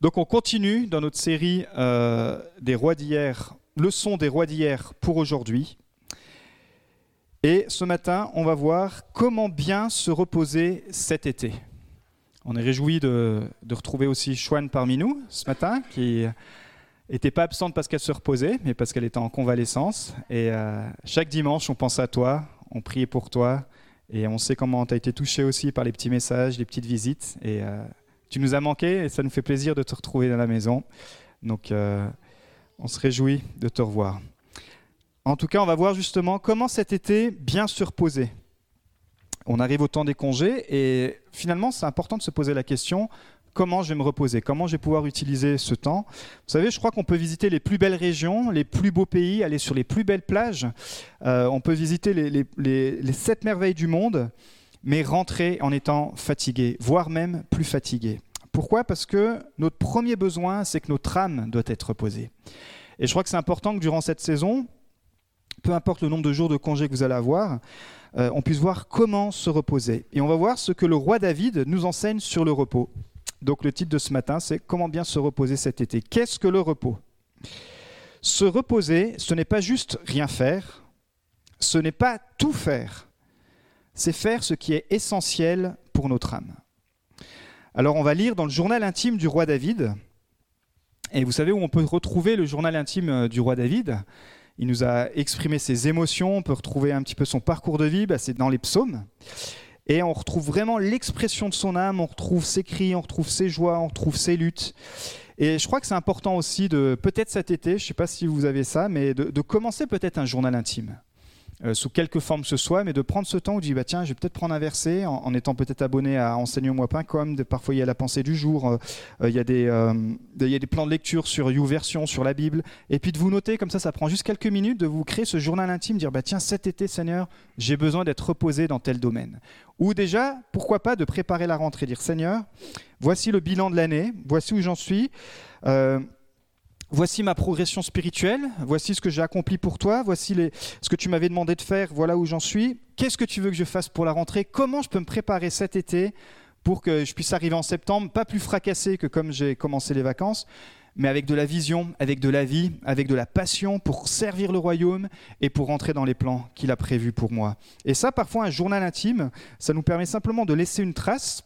Donc on continue dans notre série euh, des rois d'hier, leçon des rois d'hier pour aujourd'hui. Et ce matin, on va voir comment bien se reposer cet été. On est réjoui de, retrouver aussi Chouane parmi nous ce matin, qui n'était pas absente parce qu'elle se reposait, mais parce qu'elle était en convalescence. Et euh, chaque dimanche, on pense à toi, on prie pour toi, et on sait comment tu as été touché aussi par les petits messages, les petites visites. Euh, tu nous as manqué et ça nous fait plaisir de te retrouver dans la maison. Donc, euh, on se réjouit de te revoir. En tout cas, on va voir justement comment cet été bien se reposer. On arrive au temps des congés et finalement, c'est important de se poser la question comment je vais me reposer, comment je vais pouvoir utiliser ce temps? Vous savez, je crois qu'on peut visiter les plus belles régions, les plus beaux pays, aller sur les plus belles plages. Euh, on peut visiter les, les sept merveilles du monde mais rentrer en étant fatigué, voire même plus fatigué. Pourquoi? Parce que notre premier besoin, c'est que notre âme doit être reposée. Et je crois que c'est important que durant cette saison, peu importe le nombre de jours de congé que vous allez avoir, euh, on puisse voir comment se reposer. Et on va voir ce que le roi David nous enseigne sur le repos. Donc le titre de ce matin, c'est Comment bien se reposer cet été. Qu'est-ce que le repos? Se reposer, ce n'est pas juste rien faire, ce n'est pas tout faire, c'est faire ce qui est essentiel pour notre âme. Alors on va lire dans le journal intime du roi David. Et vous savez où on peut retrouver le journal intime euh, du roi David? Il nous a exprimé ses émotions, on peut retrouver un petit peu son parcours de vie, bah, c'est dans les psaumes. Et on retrouve vraiment l'expression de son âme, on retrouve ses cris, on retrouve ses joies, on retrouve ses luttes. Et je crois que c'est important aussi de, peut-être cet été, je ne sais pas si vous avez ça, mais de commencer peut-être un journal intime. Euh, sous quelque forme ce soit, mais de prendre ce temps où tu dis bah, tiens, je vais peut-être prendre un verset en, étant peut-être abonné à enseignemoi.com. Parfois, il y a la pensée du jour, euh, euh, il, y a des, y a des plans de lecture sur YouVersion, sur la Bible, et puis de vous noter comme ça, ça prend juste quelques minutes de vous créer ce journal intime, dire bah, tiens, cet été, Seigneur, j'ai besoin d'être reposé dans tel domaine. Ou déjà, pourquoi pas, de préparer la rentrée, dire Seigneur, voici le bilan de l'année, voici où j'en suis voici ma progression spirituelle, voici ce que j'ai accompli pour toi, voici ce que tu m'avais demandé de faire, voilà où j'en suis. Qu'est-ce que tu veux que je fasse pour la rentrée? Comment je peux me préparer cet été pour que je puisse arriver en septembre, pas plus fracassé que comme j'ai commencé les vacances, mais avec de la vision, avec de la vie, avec de la passion pour servir le royaume et pour rentrer dans les plans qu'il a prévus pour moi. Et ça, parfois, un journal intime, ça nous permet simplement de laisser une trace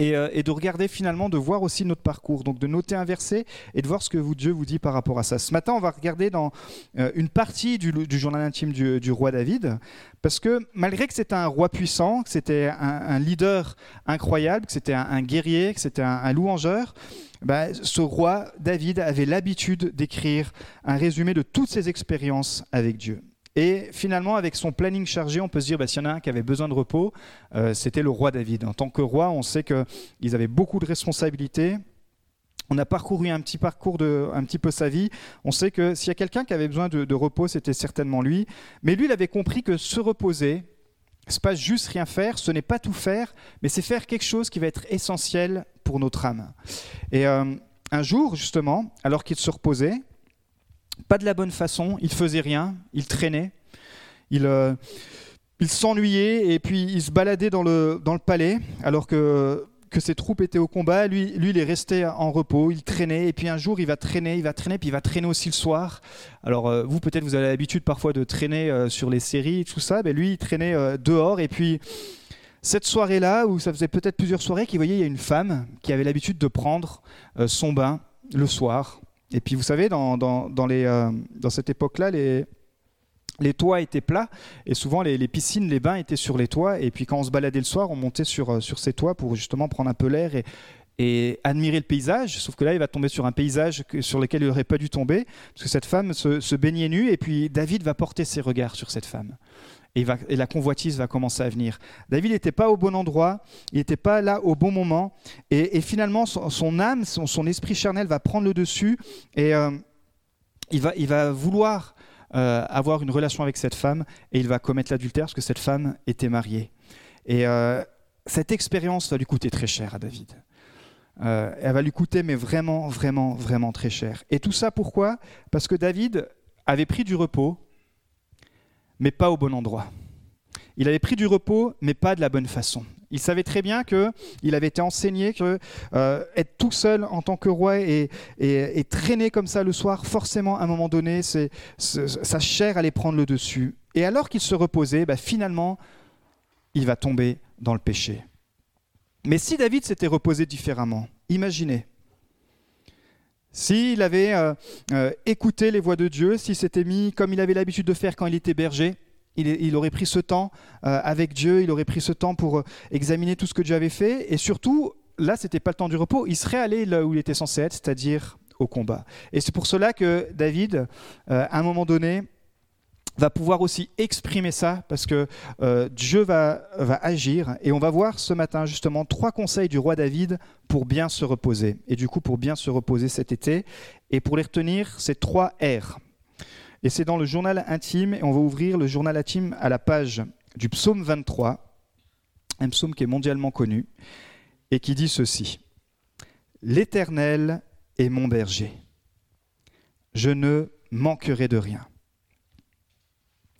euh, et, de regarder finalement, de voir aussi notre parcours, donc de noter un verset et de voir ce que vous, Dieu vous dit par rapport à ça. Ce matin, on va regarder dans euh, une partie du, journal intime du, roi David, parce que malgré que c'était un roi puissant, que c'était un, leader incroyable, que c'était un, guerrier, que c'était un, louangeur, bah, ce roi David avait l'habitude d'écrire un résumé de toutes ses expériences avec Dieu. Et finalement, avec son planning chargé, on peut se dire, bah, s'il y en a un qui avait besoin de repos, euh, c'était le roi David. En tant que roi, on sait qu'ils avaient beaucoup de responsabilités. On a parcouru un petit parcours de un petit peu sa vie. On sait que s'il y a quelqu'un qui avait besoin de, repos, c'était certainement lui. Mais lui, il avait compris que se reposer, c'est pas juste rien faire, ce n'est pas tout faire, mais c'est faire quelque chose qui va être essentiel pour notre âme. Et euh, un jour, justement, alors qu'il se reposait, pas de la bonne façon, il faisait rien, il traînait, il, euh, s'ennuyait et puis il se baladait dans le, palais alors que, que ses troupes étaient au combat. Lui, lui, il est resté en repos, il traînait et puis un jour il va traîner, il va traîner, puis il va traîner aussi le soir. Alors euh, vous, peut-être, vous avez l'habitude parfois de traîner euh, sur les séries et tout ça, mais lui, il traînait dehors et puis cette soirée-là, où ça faisait peut-être plusieurs soirées, qu'il voyait, il y a une femme qui avait l'habitude de prendre son bain le soir et puis vous savez, dans, dans, les, euh, dans cette époque-là, les, les toits étaient plats et souvent les, piscines, les bains étaient sur les toits. Et puis quand on se baladait le soir, on montait sur, euh, sur ces toits pour justement prendre un peu l'air et, et admirer le paysage. Sauf que là, il va tomber sur un paysage sur lequel il n'aurait pas dû tomber parce que cette femme se, se baignait nue et puis David va porter ses regards sur cette femme et, la convoitise va commencer à venir. David n'était pas au bon endroit, il n'était pas là au bon moment, et, finalement son, âme, son, esprit charnel va prendre le dessus, et euh, il, va, vouloir euh, avoir une relation avec cette femme, et il va commettre l'adultère parce que cette femme était mariée. Et euh, cette expérience va lui coûter très cher à David. elle va lui coûter, mais vraiment, vraiment, vraiment très cher. Et tout ça pourquoi? Parce que David avait pris du repos, mais pas au bon endroit. Il avait pris du repos, mais pas de la bonne façon. Il savait très bien qu'il avait été enseigné que euh, être tout seul en tant que roi et, et, traîner comme ça le soir, forcément, à un moment donné, sa chair allait prendre le dessus. Et alors qu'il se reposait, bah, finalement, il va tomber dans le péché. Mais si David s'était reposé différemment, imaginez, s'il avait euh, euh, écouté les voix de Dieu, s'il s'était mis comme il avait l'habitude de faire quand il était berger, il, aurait pris ce temps euh, avec Dieu, il aurait pris ce temps pour examiner tout ce que Dieu avait fait, et surtout, là, ce n'était pas le temps du repos, il serait allé là où il était censé être, c'est-à-dire au combat. Et c'est pour cela que David, à un moment donné, va pouvoir aussi exprimer ça parce que euh, Dieu va, va agir et on va voir ce matin justement trois conseils du roi David pour bien se reposer et du coup pour bien se reposer cet été et pour les retenir c'est trois R. Et c'est dans le journal intime et on va ouvrir le journal intime à la page du psaume 23 un psaume qui est mondialement connu et qui dit ceci. L'Éternel est mon berger. Je ne manquerai de rien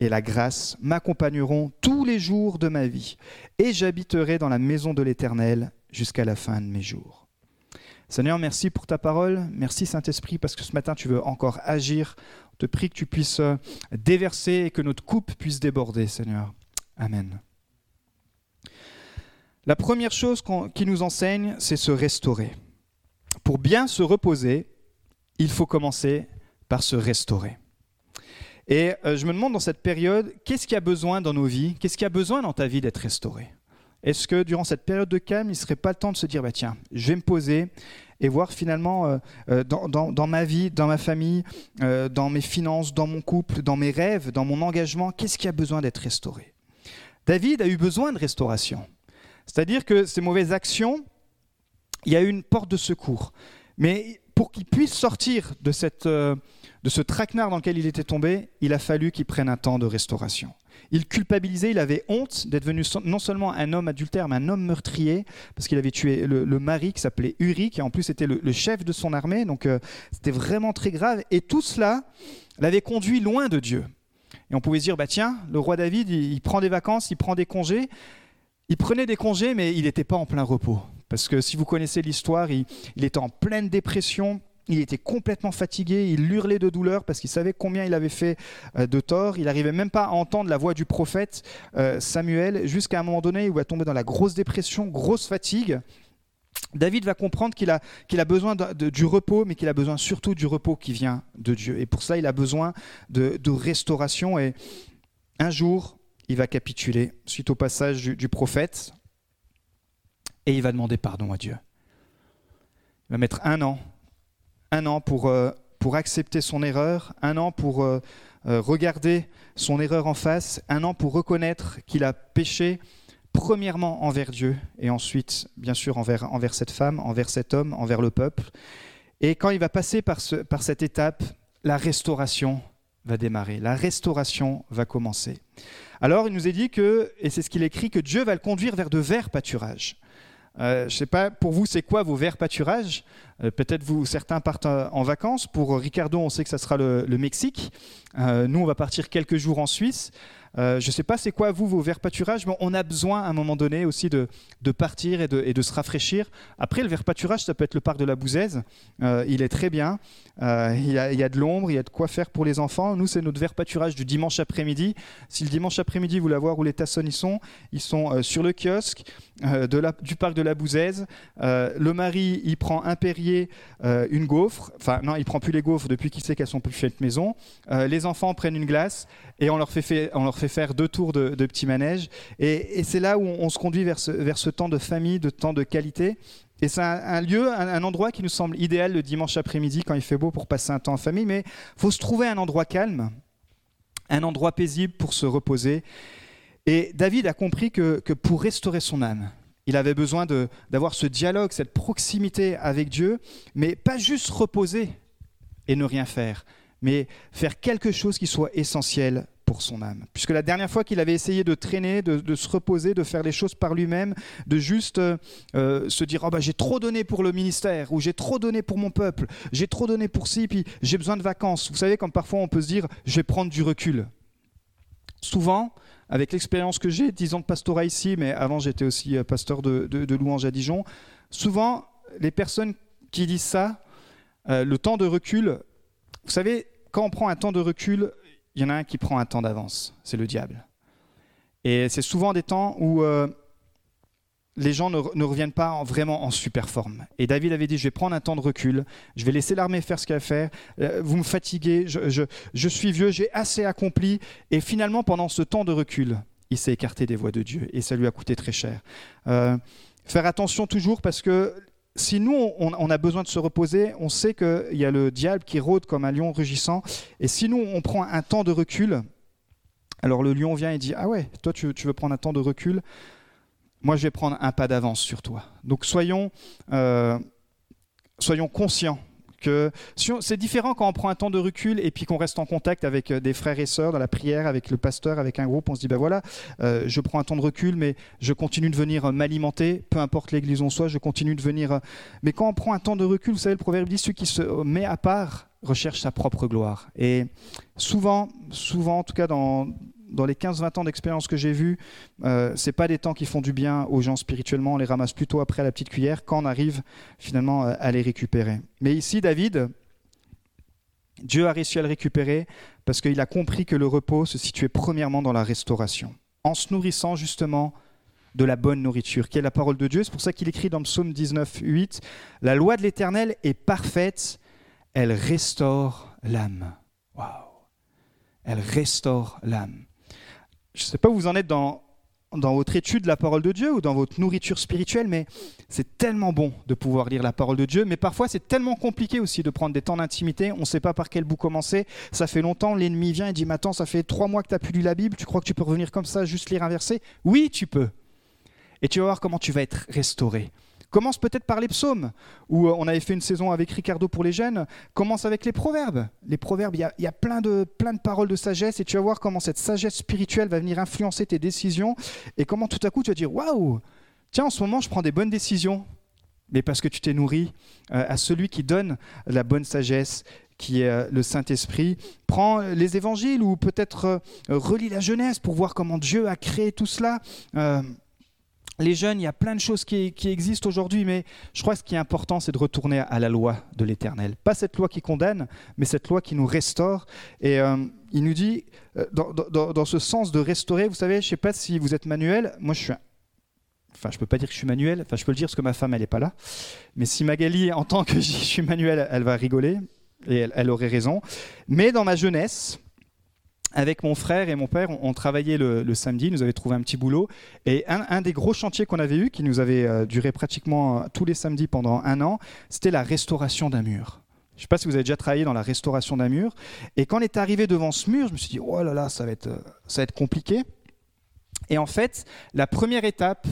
et la grâce m'accompagneront tous les jours de ma vie, et j'habiterai dans la maison de l'Éternel jusqu'à la fin de mes jours. Seigneur, merci pour ta parole, merci Saint-Esprit, parce que ce matin tu veux encore agir. Te prie que tu puisses euh, déverser et que notre coupe puisse déborder, Seigneur. Amen. La première chose qui nous enseigne, c'est se restaurer. Pour bien se reposer, il faut commencer par se restaurer. Et euh, je me demande dans cette période, qu'est-ce qui a besoin dans nos vies? Qu'est-ce qui a besoin dans ta vie d'être restauré? Est-ce que durant cette période de calme, il ne serait pas le temps de se dire, bah, tiens, je vais me poser et voir finalement euh, euh, dans, ma vie, dans ma famille, dans mes finances, dans mon couple, dans mes rêves, dans mon engagement, qu'est-ce qui a besoin d'être restauré? David a eu besoin de restauration. C'est-à-dire que ces mauvaises actions, il y a eu une porte de secours. Mais pour qu'il puisse sortir de cette de ce traquenard dans lequel il était tombé, il a fallu qu'il prenne un temps de restauration. Il culpabilisait, il avait honte d'être devenu non seulement un homme adultère, mais un homme meurtrier, parce qu'il avait tué le, mari qui s'appelait Uri, qui en plus était le, chef de son armée, donc euh, c'était vraiment très grave. Et tout cela l'avait conduit loin de Dieu. Et on pouvait se dire, bah tiens, le roi David, il, prend des vacances, il prend des congés. Il prenait des congés, mais il n'était pas en plein repos. Parce que si vous connaissez l'histoire, il, était en pleine dépression, il était complètement fatigué, il hurlait de douleur parce qu'il savait combien il avait fait euh, de tort. Il n'arrivait même pas à entendre la voix du prophète euh, Samuel, jusqu'à un moment donné où il va tomber dans la grosse dépression, grosse fatigue. David va comprendre qu'il a, qu'il a besoin du repos, mais qu'il a besoin surtout du repos qui vient de Dieu. Et pour ça, il a besoin de, restauration. Et un jour, il va capituler suite au passage du prophète et il va demander pardon à Dieu. Il va mettre un an un an pour, euh, pour accepter son erreur, un an pour euh, euh, regarder son erreur en face, un an pour reconnaître qu'il a péché, premièrement envers Dieu, et ensuite, bien sûr, envers, envers cette femme, envers cet homme, envers le peuple. Et quand il va passer par, ce, par cette étape, la restauration va démarrer, la restauration va commencer. Alors il nous est dit que, et c'est ce qu'il écrit, que Dieu va le conduire vers de verts pâturages. Je ne sais pas, pour vous, c'est quoi vos verts pâturages? Euh, peut-être vous, certains partent euh, en vacances. Pour Ricardo, on sait que ça sera le, Mexique. Euh, nous, on va partir quelques jours en Suisse. Euh, je ne sais pas c'est quoi vous vos verts pâturage, mais on a besoin à un moment donné aussi de, partir et de, se rafraîchir. Après, le vert pâturage, ça peut être le parc de la Bouzaise. Euh, il est très bien. Euh, il, y a, de l'ombre, il y a de quoi faire pour les enfants. Nous, c'est notre vert pâturage du dimanche après-midi. Si le dimanche après-midi, vous voulez voir où les tassons y sont, ils sont sur le kiosque du parc de la Bouzaise. le mari, il prend un Perrier, une gaufre. Enfin, non, il prend plus les gaufres depuis qu'il sait qu'elles sont plus faites maison. les enfants prennent une glace et on leur fait, on leur fait faire deux tours de, de petits manèges. Et, c'est là où on, se conduit vers ce, vers ce, temps de famille, de temps de qualité. Et c'est un, lieu, un, endroit qui nous semble idéal le dimanche après-midi quand il fait beau pour passer un temps en famille. Mais il faut se trouver un endroit calme, un endroit paisible pour se reposer. Et David a compris que, que pour restaurer son âme, il avait besoin d'avoir ce dialogue, cette proximité avec Dieu, mais pas juste reposer et ne rien faire, mais faire quelque chose qui soit essentiel pour son âme. Puisque la dernière fois qu'il avait essayé de traîner, de, se reposer, de faire les choses par lui-même, de juste euh, se dire oh bah, j'ai trop donné pour le ministère, ou j'ai trop donné pour mon peuple, j'ai trop donné pour ci, puis j'ai besoin de vacances. Vous savez, comme parfois on peut se dire je vais prendre du recul. Souvent, avec l'expérience que j'ai, 10 ans de pastorat ici, mais avant j'étais aussi euh, pasteur de, louange à Dijon, souvent les personnes qui disent ça, euh, le temps de recul, vous savez, quand on prend un temps de recul, il y en a un qui prend un temps d'avance, c'est le diable. Et c'est souvent des temps où euh, les gens ne, reviennent pas vraiment en super forme. Et David avait dit, je vais prendre un temps de recul, je vais laisser l'armée faire ce qu'elle fait, euh, vous me fatiguez, je, suis vieux, j'ai assez accompli. Et finalement, pendant ce temps de recul, il s'est écarté des voies de Dieu et ça lui a coûté très cher. Euh, faire attention toujours parce que si nous, on, a besoin de se reposer, on sait qu'il y a le diable qui rôde comme un lion rugissant. Et si nous, on prend un temps de recul, alors le lion vient et dit, ah ouais, toi, tu, veux prendre un temps de recul Moi, je vais prendre un pas d'avance sur toi. Donc soyons, euh, soyons conscients c'est différent quand on prend un temps de recul et puis qu'on reste en contact avec euh, des frères et sœurs dans la prière, avec le pasteur, avec un groupe. On se dit, ben voilà, euh, je prends un temps de recul, mais je continue de venir euh, m'alimenter, peu importe l'église on soit, je continue de venir. Mais quand on prend un temps de recul, vous savez, le proverbe dit, celui qui se met à part recherche sa propre gloire. Et souvent, souvent, en tout cas dans, dans les 15-20 ans d'expérience que j'ai vu, euh, ce pas des temps qui font du bien aux gens spirituellement, on les ramasse plutôt après à la petite cuillère quand on arrive finalement euh, à les récupérer. Mais ici, David, Dieu a réussi à le récupérer parce qu'il a compris que le repos se situait premièrement dans la restauration, en se nourrissant justement de la bonne nourriture, qui est la parole de Dieu. C'est pour ça qu'il écrit dans Psaume 19, 8, La loi de l'Éternel est parfaite, elle restaure l'âme. Waouh Elle restaure l'âme. Je ne sais pas où vous en êtes dans, votre étude de la parole de Dieu ou dans votre nourriture spirituelle, mais c'est tellement bon de pouvoir lire la parole de Dieu. Mais parfois, c'est tellement compliqué aussi de prendre des temps d'intimité. On ne sait pas par quel bout commencer. Ça fait longtemps, l'ennemi vient et dit Maintenant, ça fait trois mois que tu n'as plus lu la Bible. Tu crois que tu peux revenir comme ça, juste lire un verset? Oui, tu peux. Et tu vas voir comment tu vas être restauré. Commence peut-être par les psaumes, où euh, on avait fait une saison avec Ricardo pour les jeunes. Commence avec les proverbes. Les proverbes, il y a, plein, de, plein de paroles de sagesse, et tu vas voir comment cette sagesse spirituelle va venir influencer tes décisions, et comment tout à coup tu vas dire Waouh, tiens, en ce moment, je prends des bonnes décisions. Mais parce que tu t'es nourri euh, à celui qui donne la bonne sagesse, qui est euh, le Saint-Esprit. Prends les évangiles ou peut-être relis la Genèse pour voir comment Dieu a créé tout cela les jeunes, il y a plein de choses qui, existent aujourd'hui, mais je crois que ce qui est important, c'est de retourner à la loi de l'Éternel. Pas cette loi qui condamne, mais cette loi qui nous restaure. Et euh, il nous dit, euh, dans, ce sens de restaurer, vous savez, je ne sais pas si vous êtes manuel, moi je suis Enfin, je ne peux pas dire que je suis manuel, enfin, je peux le dire parce que ma femme, elle n'est pas là. Mais si Magali entend que je suis manuel, elle va rigoler, et elle, elle aurait raison. Mais dans ma jeunesse, avec mon frère et mon père, on, travaillait le, samedi, nous avait trouvé un petit boulot. Et un, des gros chantiers qu'on avait eu, qui nous avait euh, duré pratiquement euh, tous les samedis pendant un an, c'était la restauration d'un mur. Je ne sais pas si vous avez déjà travaillé dans la restauration d'un mur. Et quand on est arrivé devant ce mur, je me suis dit, oh là là, ça va être, euh, compliqué. Et en fait, la première étape,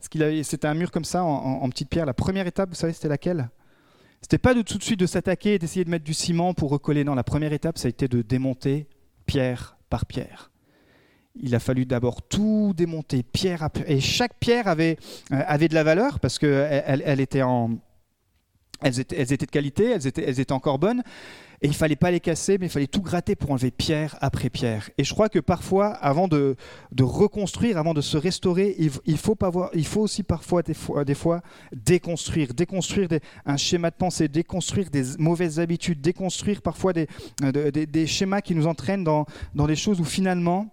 c'était un mur comme ça, en, en, petite pierre, la première étape, vous savez, c'était laquelle? C'était pas de tout de suite de s'attaquer et d'essayer de mettre du ciment pour recoller. Non, la première étape, ça a été de démonter pierre par pierre. Il a fallu d'abord tout démonter, pierre à pierre. Et chaque pierre avait, euh, avait de la valeur parce qu'elle elle était en, elles étaient, de qualité, elles étaient, encore bonnes. Et il fallait pas les casser, mais il fallait tout gratter pour enlever pierre après pierre. Et je crois que parfois, avant de, reconstruire, avant de se restaurer, il, faut, aussi parfois des, fois, déconstruire, déconstruire un schéma de pensée, déconstruire des mauvaises habitudes, déconstruire parfois des schémas qui nous entraînent dans, dans des choses où finalement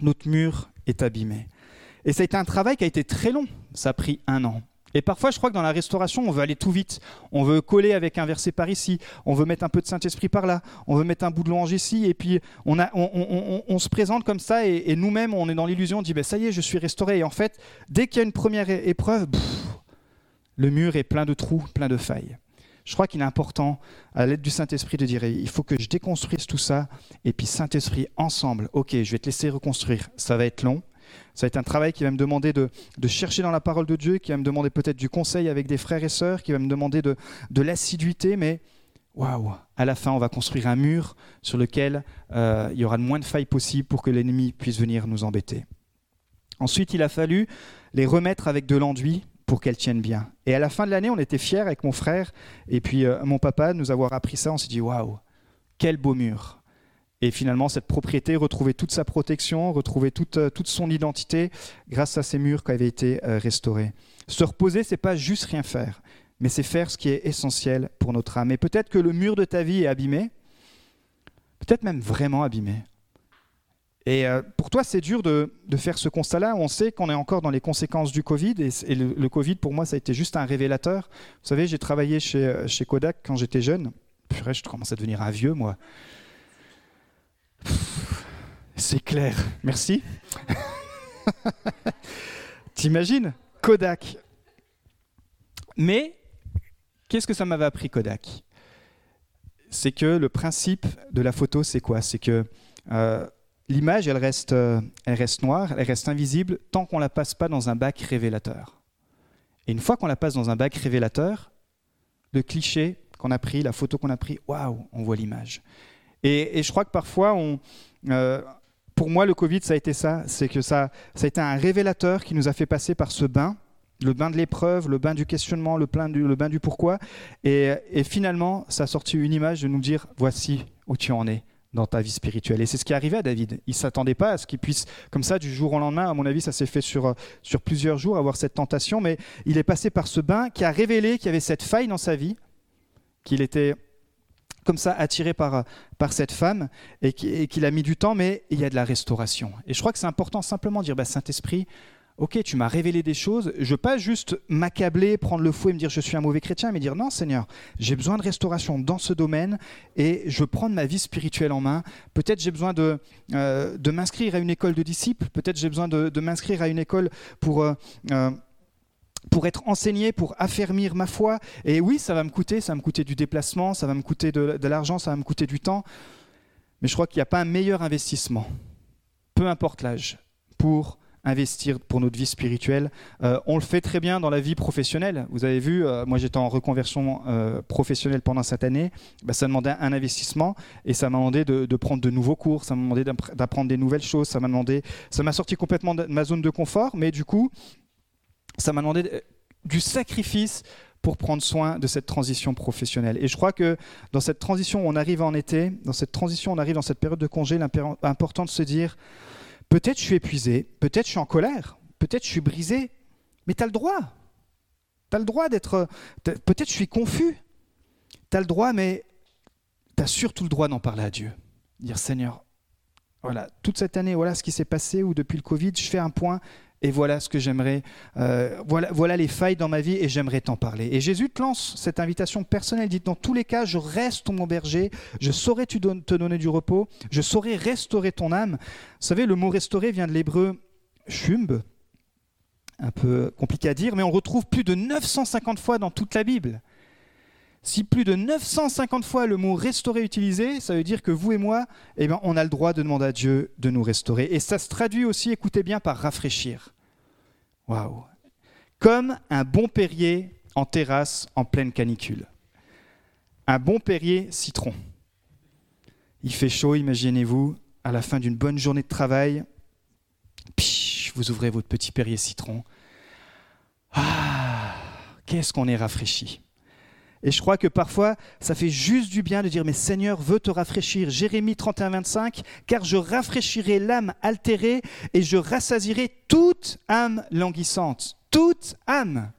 notre mur est abîmé. Et ça a été un travail qui a été très long. Ça a pris un an. Et parfois, je crois que dans la restauration, on veut aller tout vite. On veut coller avec un verset par ici, on veut mettre un peu de Saint-Esprit par là, on veut mettre un bout de louange ici, et puis on, se présente comme ça, et, nous-mêmes, on est dans l'illusion, on dit, ben, ça y est, je suis restauré. Et en fait, dès qu'il y a une première épreuve, le mur est plein de trous, plein de failles. Je crois qu'il est important, à l'aide du Saint-Esprit, de dire, il faut que je déconstruise tout ça, et puis Saint-Esprit, ensemble, ok, je vais te laisser reconstruire, ça va être long, Ça va être un travail qui va me demander de, chercher dans la parole de Dieu, qui va me demander peut-être du conseil avec des frères et sœurs, qui va me demander de, l'assiduité, mais waouh, à la fin, on va construire un mur sur lequel euh, il y aura le moins de failles possible pour que l'ennemi puisse venir nous embêter. Ensuite, il a fallu les remettre avec de l'enduit pour qu'elles tiennent bien. Et à la fin de l'année, on était fiers avec mon frère et puis euh, mon papa de nous avoir appris ça. On s'est dit waouh, quel beau mur. Et finalement, cette propriété retrouvait toute sa protection, retrouvait toute, euh, toute son identité grâce à ces murs qui avaient été restaurés. Se reposer, c'est pas juste rien faire mais c'est faire ce qui est essentiel pour notre âme. Et peut-être que le mur de ta vie est abîmé, peut-être même vraiment abîmé. Et euh, pour toi, c'est dur de, faire ce constat-là. On sait qu'on est encore dans les conséquences du Covid. Et, le, Covid, pour moi, ça a été juste un révélateur. Vous savez, j'ai travaillé chez, euh, chez, Kodak quand j'étais jeune. Purée, je commence à devenir un vieux, moi. C'est clair. Merci. T'imagines Kodak. Mais Qu'est-ce que ça m'avait appris Kodak? C'est que le principe de la photo, c'est quoi? C'est que euh, l'image, elle reste, euh, elle reste noire, elle reste invisible tant qu'on ne la passe pas dans un bac révélateur. Et une fois qu'on la passe dans un bac révélateur, le cliché qu'on a pris, la photo qu'on a pris, waouh, on voit l'image. Et, je crois que parfois, euh, pour moi, le Covid, ça a été ça. C'est que ça, ça a été un révélateur qui nous a fait passer par ce bain le bain de l'épreuve, le bain du questionnement, le, bain du, le bain du pourquoi. Et, finalement, ça a sorti une image de nous dire, voici où tu en es dans ta vie spirituelle. Et c'est ce qui est arrivé à David. Il ne s'attendait pas à ce qu'il puisse, comme ça, du jour au lendemain, à mon avis, ça s'est fait sur, sur plusieurs jours, avoir cette tentation, mais il est passé par ce bain qui a révélé qu'il y avait cette faille dans sa vie, qu'il était comme ça attiré par, par cette femme et qu'il a mis du temps, mais il y a de la restauration. Et je crois que c'est important simplement de dire, bah, Saint-Esprit, ok, tu m'as révélé des choses, je veux pas juste m'accabler, prendre le fouet et me dire je suis un mauvais chrétien, mais dire non Seigneur, j'ai besoin de restauration dans ce domaine et je veux prendre ma vie spirituelle en main. Peut-être j'ai besoin de, euh, de m'inscrire à une école de disciples, peut-être j'ai besoin de, m'inscrire à une école pour... Euh, euh, pour être enseigné, pour affermir ma foi. Et oui, ça va me coûter, ça va me coûter du déplacement, ça va me coûter de, de l'argent, ça va me coûter du temps. Mais je crois qu'il n'y a pas un meilleur investissement, peu importe l'âge, pour investir pour notre vie spirituelle. Euh, on le fait très bien dans la vie professionnelle. Vous avez vu, euh, moi j'étais en reconversion euh, professionnelle pendant cette année. Bah, ça demandait un investissement et ça m'a demandé de, prendre de nouveaux cours, ça m'a demandé d'apprendre des nouvelles choses, ça m'a demandé, ça m'a sorti complètement de ma zone de confort, mais du coup, ça m'a demandé du sacrifice pour prendre soin de cette transition professionnelle. Et je crois que dans cette transition, on arrive en été, dans cette transition, on arrive dans cette période de congé, l'important de se dire, Peut-être je suis épuisé, peut-être je suis en colère, peut-être je suis brisé, mais tu as le droit. Tu as le droit d'être... Peut-être je suis confus. Tu as le droit, mais tu as surtout le droit d'en parler à Dieu. Dire Seigneur, voilà, toute cette année, voilà ce qui s'est passé, ou depuis le Covid, je fais un point, et voilà ce que j'aimerais, euh, voilà, les failles dans ma vie et j'aimerais t'en parler. Et Jésus te lance cette invitation personnelle, dit dans tous les cas, je reste mon berger, je saurai te donner du repos, je saurai restaurer ton âme. Vous savez, le mot restaurer vient de l'hébreu shumb, un peu compliqué à dire, mais on retrouve plus de 950 fois dans toute la Bible. Si plus de 950 fois le mot restaurer est utilisé, ça veut dire que vous et moi, eh ben, on a le droit de demander à Dieu de nous restaurer. Et ça se traduit aussi, écoutez bien, par rafraîchir. Waouh Comme un bon Perrier en terrasse en pleine canicule. Un bon Perrier citron. Il fait chaud, imaginez-vous, à la fin d'une bonne journée de travail. vous ouvrez votre petit Perrier citron. Ah, qu'est-ce qu'on est rafraîchi. Et je crois que parfois, ça fait juste du bien de dire, mais Seigneur veut te rafraîchir? Jérémie 31, 25, car je rafraîchirai l'âme altérée et je rassasirai toute âme languissante. Toute âme.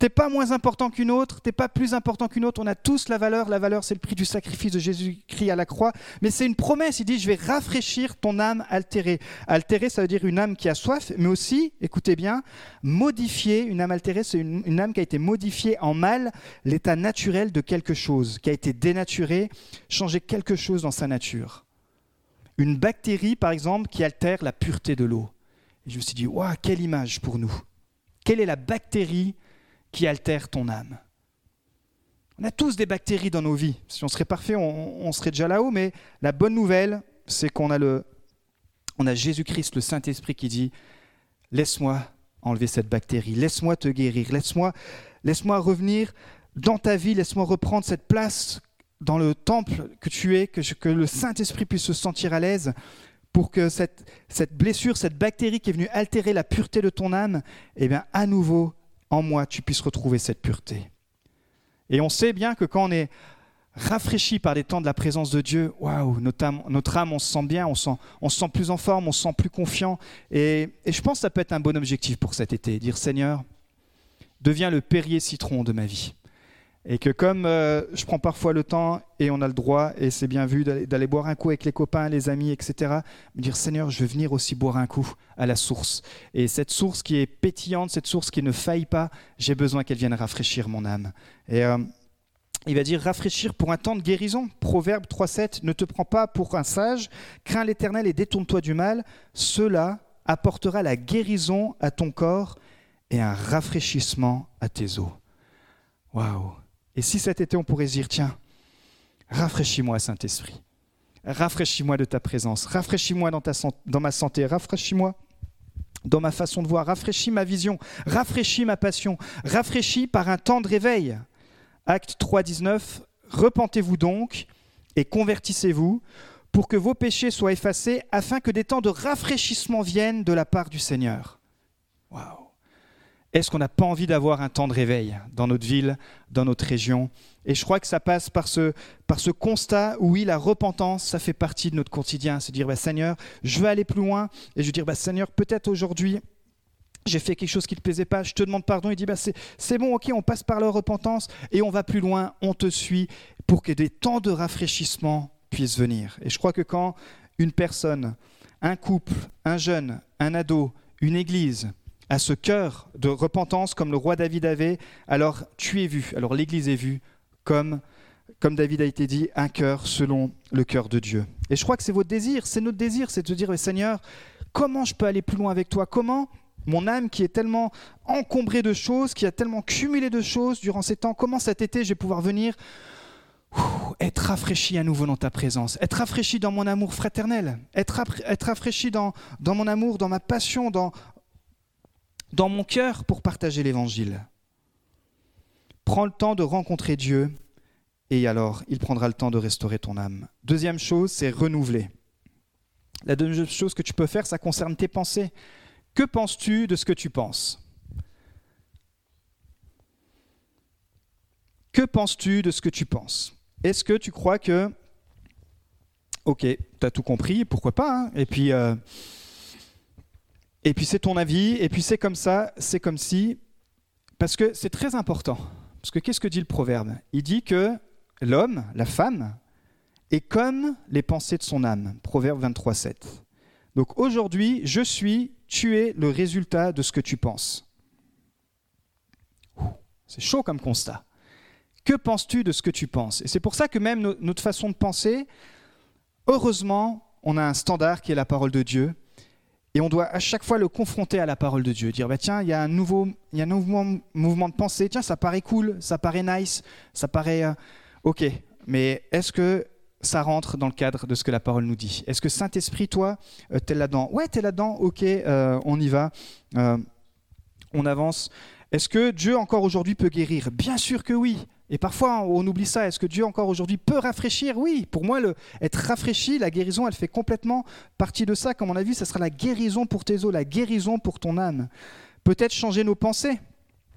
T'es pas moins important qu'une autre, t'es pas plus important qu'une autre. On a tous la valeur. La valeur, c'est le prix du sacrifice de Jésus-Christ à la croix. Mais c'est une promesse. Il dit Je vais rafraîchir ton âme altérée. Altérée, ça veut dire une âme qui a soif, mais aussi, écoutez bien, modifier. Une âme altérée, c'est une, âme qui a été modifiée en mal, l'état naturel de quelque chose, qui a été dénaturé, changer quelque chose dans sa nature. Une bactérie, par exemple, qui altère la pureté de l'eau. Je me suis dit Waouh, quelle image pour nous Quelle est la bactérie qui altère ton âme. On a tous des bactéries dans nos vies. Si on serait parfait, on, serait déjà là-haut, mais la bonne nouvelle, c'est qu'on a, le, on a Jésus-Christ, le Saint-Esprit, qui dit laisse-moi enlever cette bactérie, laisse-moi te guérir, laisse-moi laisse-moi revenir dans ta vie, laisse-moi reprendre cette place dans le temple que tu es, que, que le Saint-Esprit puisse se sentir à l'aise pour que cette, cette blessure, cette bactérie qui est venue altérer la pureté de ton âme, eh bien, à nouveau, en moi, tu puisses retrouver cette pureté. Et on sait bien que quand on est rafraîchi par des temps de la présence de Dieu, waouh, notre âme, on se sent bien, on se sent, on sent plus en forme, on se sent plus confiant. Et, je pense que ça peut être un bon objectif pour cet été, dire Seigneur, deviens le Perrier citron de ma vie. Et que comme euh, je prends parfois le temps et on a le droit, et c'est bien vu d'aller boire un coup avec les copains, les amis, etc., me dire Seigneur, je veux venir aussi boire un coup à la source. Et cette source qui est pétillante, cette source qui ne faille pas, j'ai besoin qu'elle vienne rafraîchir mon âme. Et euh, il va dire rafraîchir pour un temps de guérison. Proverbe 3.7, ne te prends pas pour un sage, crains l'Éternel et détourne-toi du mal. Cela apportera la guérison à ton corps et un rafraîchissement à tes os. Waouh et si cet été on pourrait dire, tiens, rafraîchis-moi Saint-Esprit, rafraîchis-moi de ta présence, rafraîchis-moi dans, dans ma santé, rafraîchis-moi dans ma façon de voir, rafraîchis ma vision, rafraîchis ma passion, rafraîchis par un temps de réveil. Acte 3, 19, repentez-vous donc et convertissez-vous pour que vos péchés soient effacés afin que des temps de rafraîchissement viennent de la part du Seigneur. Waouh est-ce qu'on n'a pas envie d'avoir un temps de réveil dans notre ville, dans notre région? Et je crois que ça passe par ce, par ce constat où, oui, la repentance, ça fait partie de notre quotidien. C'est dire, bah, Seigneur, je veux aller plus loin. Et je veux dire, bah, Seigneur, peut-être aujourd'hui, j'ai fait quelque chose qui ne te plaisait pas, je te demande pardon. Il dit, bah, c'est bon, ok, on passe par la repentance et on va plus loin, on te suit pour que des temps de rafraîchissement puissent venir. Et je crois que quand une personne, un couple, un jeune, un ado, une église, à ce cœur de repentance comme le roi David avait, alors tu es vu, alors l'Église est vue comme, comme David a été dit, un cœur selon le cœur de Dieu. Et je crois que c'est votre désir, c'est notre désir, c'est de dire, Seigneur, comment je peux aller plus loin avec toi? Comment mon âme qui est tellement encombrée de choses, qui a tellement cumulé de choses durant ces temps, comment cet été je vais pouvoir venir être rafraîchi à nouveau dans ta présence, être rafraîchi dans mon amour fraternel, être, être rafraîchi dans, dans mon amour, dans ma passion, dans, dans mon cœur pour partager l'évangile. Prends le temps de rencontrer Dieu et alors il prendra le temps de restaurer ton âme. Deuxième chose, c'est renouveler. La deuxième chose que tu peux faire, ça concerne tes pensées. Que penses-tu de ce que tu penses? Que penses-tu de ce que tu penses? Est-ce que tu crois que, ok, tu as tout compris, pourquoi pas, hein et puis euh, et puis c'est ton avis, et puis c'est comme ça, c'est comme si, parce que c'est très important. Parce que qu'est-ce que dit le proverbe? Il dit que l'homme, la femme, est comme les pensées de son âme. Proverbe 23, 7. Donc aujourd'hui, je suis, tu es le résultat de ce que tu penses. C'est chaud comme constat. Que penses-tu de ce que tu penses? Et c'est pour ça que même notre façon de penser, heureusement, on a un standard qui est la parole de Dieu. Et on doit à chaque fois le confronter à la parole de Dieu, dire bah tiens, il y a un nouveau, y a un mouvement, de pensée, tiens, ça paraît cool, ça paraît nice, ça paraît euh, ok, mais est-ce que ça rentre dans le cadre de ce que la parole nous dit? Est-ce que Saint-Esprit, toi, euh, t'es là-dedans? Ouais, t'es là-dedans, ok, euh, on y va, on avance. Est-ce que Dieu encore aujourd'hui peut guérir? Bien sûr que oui. Et parfois, on oublie ça. Est-ce que Dieu encore aujourd'hui peut rafraîchir? Oui, pour moi, le, être rafraîchi, la guérison, elle fait complètement partie de ça. Comme on a vu, ce sera la guérison pour tes os, la guérison pour ton âme. Peut-être changer nos pensées.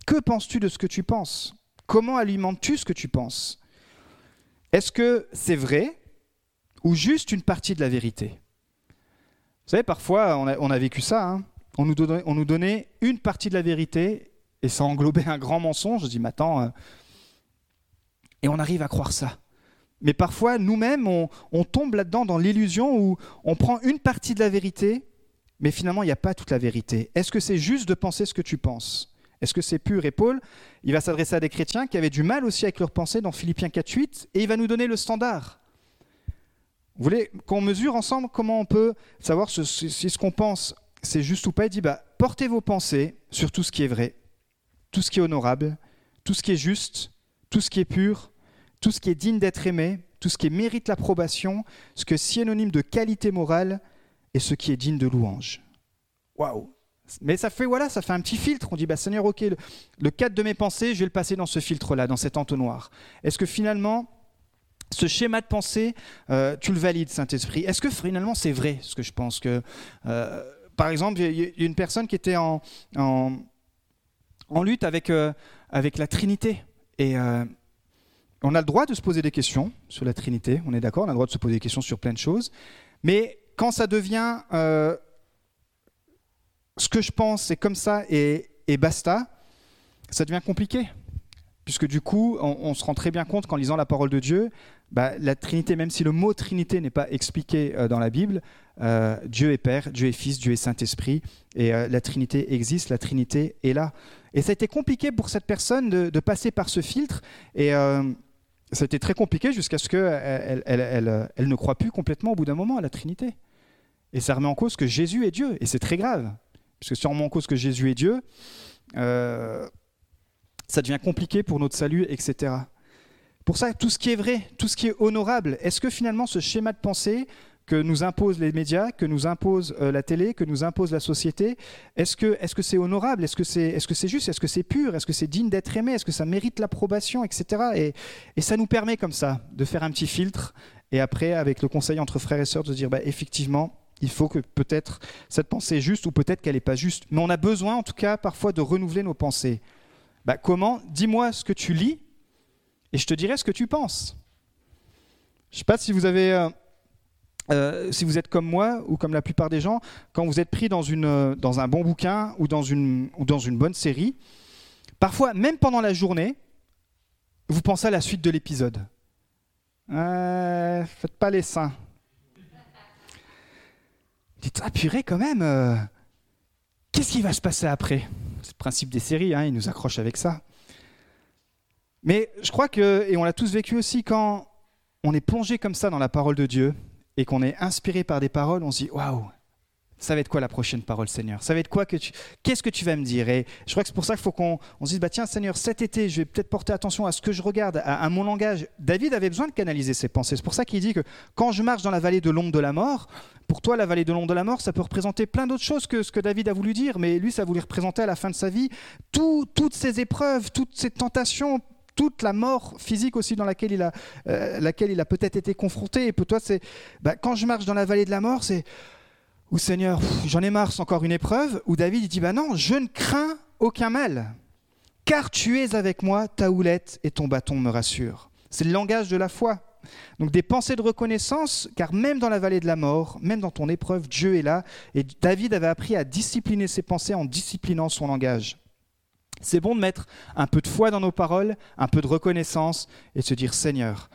Que penses-tu de ce que tu penses? Comment alimentes-tu ce que tu penses? Est-ce que c'est vrai ou juste une partie de la vérité? Vous savez, parfois, on a, vécu ça. Hein. on, nous donnait, on nous donnait une partie de la vérité et ça englobait un grand mensonge. Je dis, mais attends, euh, et on arrive à croire ça. Mais parfois, nous-mêmes, on, tombe là-dedans dans l'illusion où on prend une partie de la vérité, mais finalement, il n'y a pas toute la vérité. Est-ce que c'est juste de penser ce que tu penses? Est-ce que c'est pur Et Paul, il va s'adresser à des chrétiens qui avaient du mal aussi avec leurs pensées dans Philippiens 4.8, et il va nous donner le standard. Vous voulez qu'on mesure ensemble comment on peut savoir si ce qu'on pense, c'est juste ou pas? Il dit, bah, portez vos pensées sur tout ce qui est vrai, tout ce qui est honorable, tout ce qui est juste, tout ce qui est pur, tout ce qui est digne d'être aimé, tout ce qui mérite l'approbation, ce que synonyme de qualité morale et ce qui est digne de louange. Waouh Mais ça fait voilà, ça fait un petit filtre. On dit bah Seigneur, ok, le, cadre de mes pensées, je vais le passer dans ce filtre-là, dans cet entonnoir. Est-ce que finalement ce schéma de pensée, euh, tu le valides, Saint-Esprit? Est-ce que finalement c'est vrai ce que je pense que, euh, par exemple, il y a une personne qui était en, en, lutte avec, euh, avec la Trinité. Et on a le droit de se poser des questions sur la Trinité, on est d'accord, on a le droit de se poser des questions sur plein de choses. Mais quand ça devient ce que je pense, c'est comme ça et, basta, ça devient compliqué. Puisque du coup, on, se rend très bien compte qu'en lisant la parole de Dieu, bah, la Trinité, même si le mot Trinité n'est pas expliqué euh, dans la Bible, euh, Dieu est Père, Dieu est Fils, Dieu est Saint-Esprit, et euh, la Trinité existe, la Trinité est là. Et ça a été compliqué pour cette personne de, passer par ce filtre, et ça a été très compliqué jusqu'à ce qu'elle elle, elle, ne croit plus complètement au bout d'un moment à la Trinité. Et ça remet en cause que Jésus est Dieu, et c'est très grave. Parce que si on remet en cause que Jésus est Dieu, ça devient compliqué pour notre salut, etc. Pour ça, tout ce qui est vrai, tout ce qui est honorable, est-ce que finalement ce schéma de pensée que nous imposent les médias, que nous impose euh, la télé, que nous impose la société, est-ce que est-ce c'est honorable, est-ce que c'est est-ce juste, est-ce que c'est pur, est-ce que c'est digne d'être aimé, est-ce que ça mérite l'approbation, etc. Et, ça nous permet comme ça de faire un petit filtre et après avec le conseil entre frères et sœurs de dire bah, effectivement il faut que peut-être cette pensée est juste ou peut-être qu'elle n'est pas juste. Mais on a besoin en tout cas parfois de renouveler nos pensées. Bah, comment? Dis-moi ce que tu lis et je te dirai ce que tu penses. Je ne sais pas si vous avez... Euh, euh, si vous êtes comme moi ou comme la plupart des gens, quand vous êtes pris dans, euh, un bon bouquin ou dans, une, bonne série, parfois, même pendant la journée, vous pensez à la suite de l'épisode. faites pas les seins. Dites, ah purée quand même, qu'est-ce qui va se passer après? C'est le principe des séries, hein, ils nous accrochent avec ça. Mais je crois que, et on l'a tous vécu aussi, quand on est plongé comme ça dans la parole de Dieu et qu'on est inspiré par des paroles, on se dit waouh, ça va être quoi la prochaine parole, Seigneur? Ça va être quoi que tu... Qu'est-ce que tu vas me dire? Et je crois que c'est pour ça qu'il faut qu'on se dise bah tiens, Seigneur, cet été, je vais peut-être porter attention à ce que je regarde, à, mon langage. David avait besoin de canaliser ses pensées. C'est pour ça qu'il dit que quand je marche dans la vallée de l'ombre de la mort, pour toi, la vallée de l'ombre de la mort, ça peut représenter plein d'autres choses que ce que David a voulu dire, mais lui, ça voulait représenter à la fin de sa vie toutes ces épreuves, toutes ces tentations, toute la mort physique aussi dans laquelle il a, euh, laquelle il a peut-être été confronté. Et pour toi, c'est bah, quand je marche dans la vallée de la mort, c'est ou Seigneur, j'en ai marre, c'est encore une épreuve. Ou David il dit bah non, je ne crains aucun mal, car tu es avec moi, ta houlette et ton bâton me rassurent. C'est le langage de la foi. Donc des pensées de reconnaissance, car même dans la vallée de la mort, même dans ton épreuve, Dieu est là. Et David avait appris à discipliner ses pensées en disciplinant son langage. C'est bon de mettre un peu de foi dans nos paroles, un peu de reconnaissance et se dire Seigneur,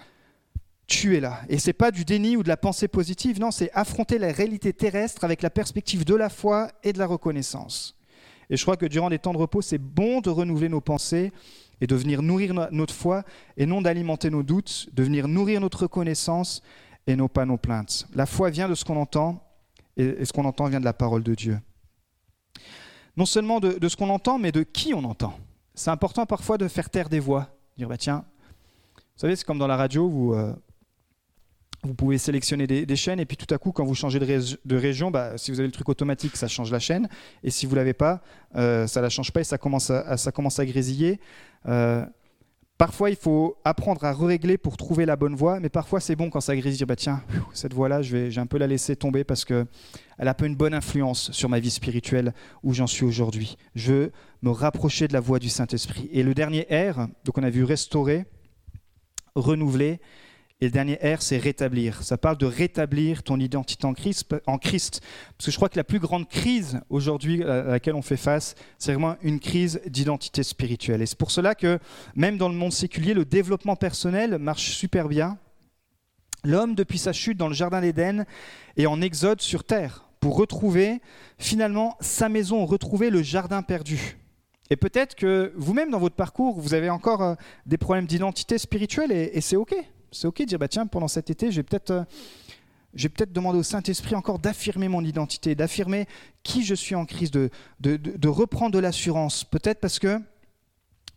tu es là. Et c'est pas du déni ou de la pensée positive, non, c'est affronter la réalité terrestre avec la perspective de la foi et de la reconnaissance. Et je crois que durant des temps de repos, c'est bon de renouveler nos pensées et de venir nourrir notre foi et non d'alimenter nos doutes, de venir nourrir notre reconnaissance et non pas nos plaintes. La foi vient de ce qu'on entend et ce qu'on entend vient de la parole de Dieu non seulement de, ce qu'on entend, mais de qui on entend. C'est important parfois de faire taire des voix. Dire, bah tiens, vous savez, c'est comme dans la radio, vous, euh, vous pouvez sélectionner des, chaînes, et puis tout à coup, quand vous changez de, région, bah, si vous avez le truc automatique, ça change la chaîne, et si vous ne l'avez pas, euh, ça ne la change pas, et ça commence à, ça commence à grésiller. Euh, Parfois, il faut apprendre à régler pour trouver la bonne voie, mais parfois c'est bon quand ça grise, dire bah tiens, cette voie-là, je vais, j'ai un peu la laisser tomber parce que elle a peu une bonne influence sur ma vie spirituelle où j'en suis aujourd'hui. Je veux me rapprocher de la voie du Saint-Esprit. Et le dernier R, donc on a vu restaurer, renouveler, et le dernier R, c'est rétablir. Ça parle de rétablir ton identité en Christ. Parce que je crois que la plus grande crise aujourd'hui à laquelle on fait face, c'est vraiment une crise d'identité spirituelle. Et c'est pour cela que même dans le monde séculier, le développement personnel marche super bien. L'homme, depuis sa chute dans le Jardin d'Éden, est en exode sur terre pour retrouver finalement sa maison, retrouver le jardin perdu. Et peut-être que vous-même, dans votre parcours, vous avez encore euh, des problèmes d'identité spirituelle et c'est OK c'est ok de dire bah tiens pendant cet été je vais peut-être euh, peut-être demander au Saint-Esprit encore d'affirmer mon identité, d'affirmer qui je suis en Christ, de, de, reprendre de l'assurance. Peut-être parce que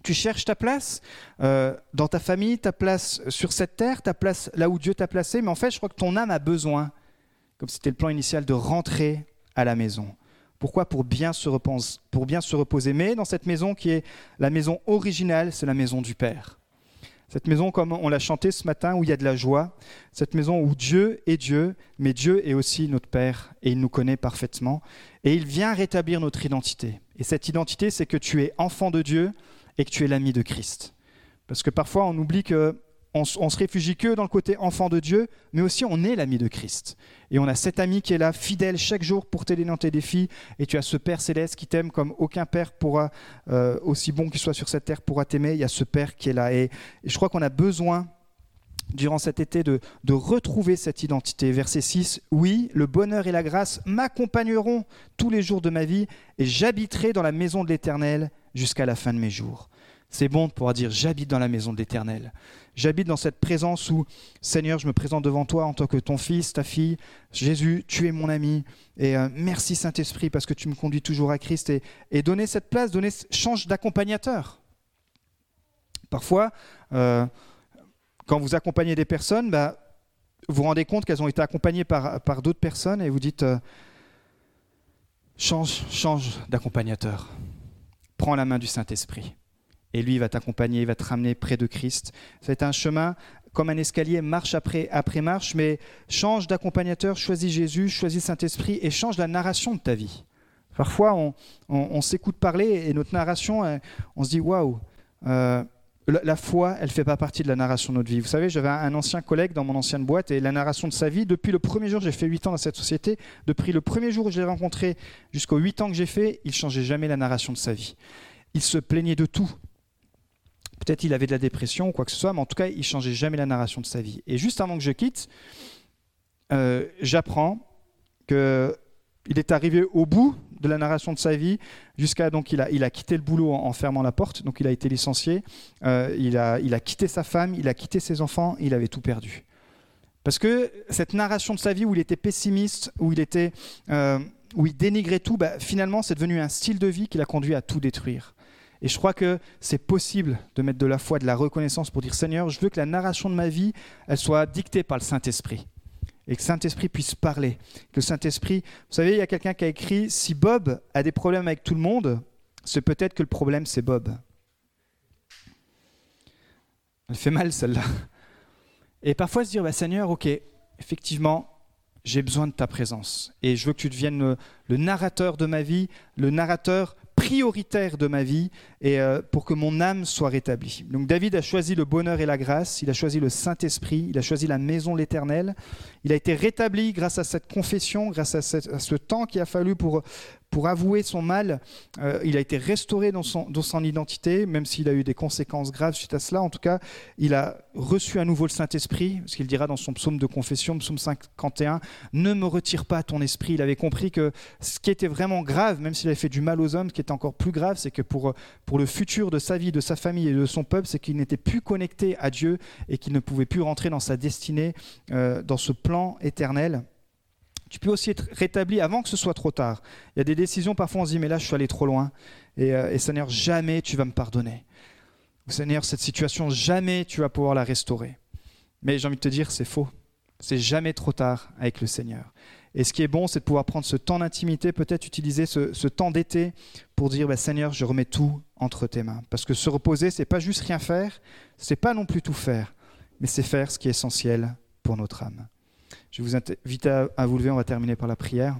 tu cherches ta place euh, dans ta famille, ta place sur cette terre, ta place là où Dieu t'a placé, mais en fait, je crois que ton âme a besoin, comme c'était le plan initial, de rentrer à la maison. Pourquoi? Pour bien, se reposer, pour bien se reposer. Mais dans cette maison qui est la maison originale, c'est la maison du Père. Cette maison, comme on l'a chanté ce matin, où il y a de la joie. Cette maison où Dieu est Dieu, mais Dieu est aussi notre Père et il nous connaît parfaitement. Et il vient rétablir notre identité. Et cette identité, c'est que tu es enfant de Dieu et que tu es l'ami de Christ. Parce que parfois, on oublie que on, se réfugie que dans le côté enfant de Dieu, mais aussi on est l'ami de Christ. Et on a cet ami qui est là, fidèle chaque jour pour t'aider dans tes défis. Et tu as ce Père céleste qui t'aime comme aucun Père pourra, euh, aussi bon qu'il soit sur cette terre, pourra t'aimer. Il y a ce Père qui est là. Et, je crois qu'on a besoin, durant cet été, de, de retrouver cette identité. Verset 6, oui, le bonheur et la grâce m'accompagneront tous les jours de ma vie, et j'habiterai dans la maison de l'Éternel jusqu'à la fin de mes jours. C'est bon de pouvoir dire j'habite dans la maison de l'Éternel. J'habite dans cette présence où, Seigneur, je me présente devant toi en tant que ton fils, ta fille. Jésus, tu es mon ami. Et euh, merci Saint-Esprit parce que tu me conduis toujours à Christ. Et, et donner cette place, donner, change d'accompagnateur. Parfois, euh, quand vous accompagnez des personnes, bah, vous vous rendez compte qu'elles ont été accompagnées par, d'autres personnes et vous dites euh, change, change d'accompagnateur. Prends la main du Saint-Esprit et lui va t'accompagner, il va te ramener près de Christ. C'est un chemin comme un escalier, marche après, après marche, mais change d'accompagnateur, choisis Jésus, choisis Saint-Esprit et change la narration de ta vie. Parfois, on, s'écoute parler et notre narration, on se dit waouh, euh, la, foi, elle ne fait pas partie de la narration de notre vie. Vous savez, j'avais un, ancien collègue dans mon ancienne boîte et la narration de sa vie, depuis le premier jour, j'ai fait 8 ans dans cette société, depuis le premier jour où je l'ai rencontré jusqu'aux 8 ans que j'ai fait, il changeait jamais la narration de sa vie. Il se plaignait de tout. Peut-être il avait de la dépression ou quoi que ce soit, mais en tout cas, il changeait jamais la narration de sa vie. Et juste avant que je quitte, euh, j'apprends qu'il est arrivé au bout de la narration de sa vie, jusqu'à donc il a, il quitté le boulot en, fermant la porte, donc il a été licencié, euh, il, a, il a quitté sa femme, il a quitté ses enfants, il avait tout perdu. Parce que cette narration de sa vie où il était pessimiste, où il était, euh, où il dénigrait tout, bah, finalement c'est devenu un style de vie qui l'a conduit à tout détruire. Et je crois que c'est possible de mettre de la foi, de la reconnaissance pour dire Seigneur, je veux que la narration de ma vie, elle soit dictée par le Saint-Esprit. Et que le Saint-Esprit puisse parler. Que le Saint-Esprit. Vous savez, il y a quelqu'un qui a écrit Si Bob a des problèmes avec tout le monde, c'est peut-être que le problème, c'est Bob. Elle fait mal, celle-là. Et parfois se dire bah, Seigneur, ok, effectivement, j'ai besoin de ta présence. Et je veux que tu deviennes le narrateur de ma vie, le narrateur prioritaire de ma vie et euh, pour que mon âme soit rétablie. Donc David a choisi le bonheur et la grâce, il a choisi le Saint-Esprit, il a choisi la maison l'Éternel. Il a été rétabli grâce à cette confession, grâce à, ce temps qu'il a fallu pour, pour avouer son mal. Euh, il a été restauré dans son, dans son identité, même s'il a eu des conséquences graves suite à cela. En tout cas, il a reçu à nouveau le Saint-Esprit, ce qu'il dira dans son psaume de confession, psaume 51, Ne me retire pas ton esprit. Il avait compris que ce qui était vraiment grave, même s'il avait fait du mal aux hommes, ce qui était encore plus grave, c'est que pour, pour le futur de sa vie, de sa famille et de son peuple, c'est qu'il n'était plus connecté à Dieu et qu'il ne pouvait plus rentrer dans sa destinée, euh, dans ce plan éternel tu peux aussi être rétabli avant que ce soit trop tard. Il y a des décisions, parfois on se dit, mais là je suis allé trop loin. Et, euh, Seigneur, jamais tu vas me pardonner. Seigneur, cette situation, jamais tu vas pouvoir la restaurer. Mais j'ai envie de te dire, c'est faux. C'est jamais trop tard avec le Seigneur. Et ce qui est bon, c'est de pouvoir prendre ce temps d'intimité, peut-être utiliser ce, temps d'été pour dire, bah, Seigneur, je remets tout entre tes mains. Parce que se reposer, c'est pas juste rien faire, c'est pas non plus tout faire, mais c'est faire ce qui est essentiel pour notre âme. Je vous invite à, vous lever, on va terminer par la prière.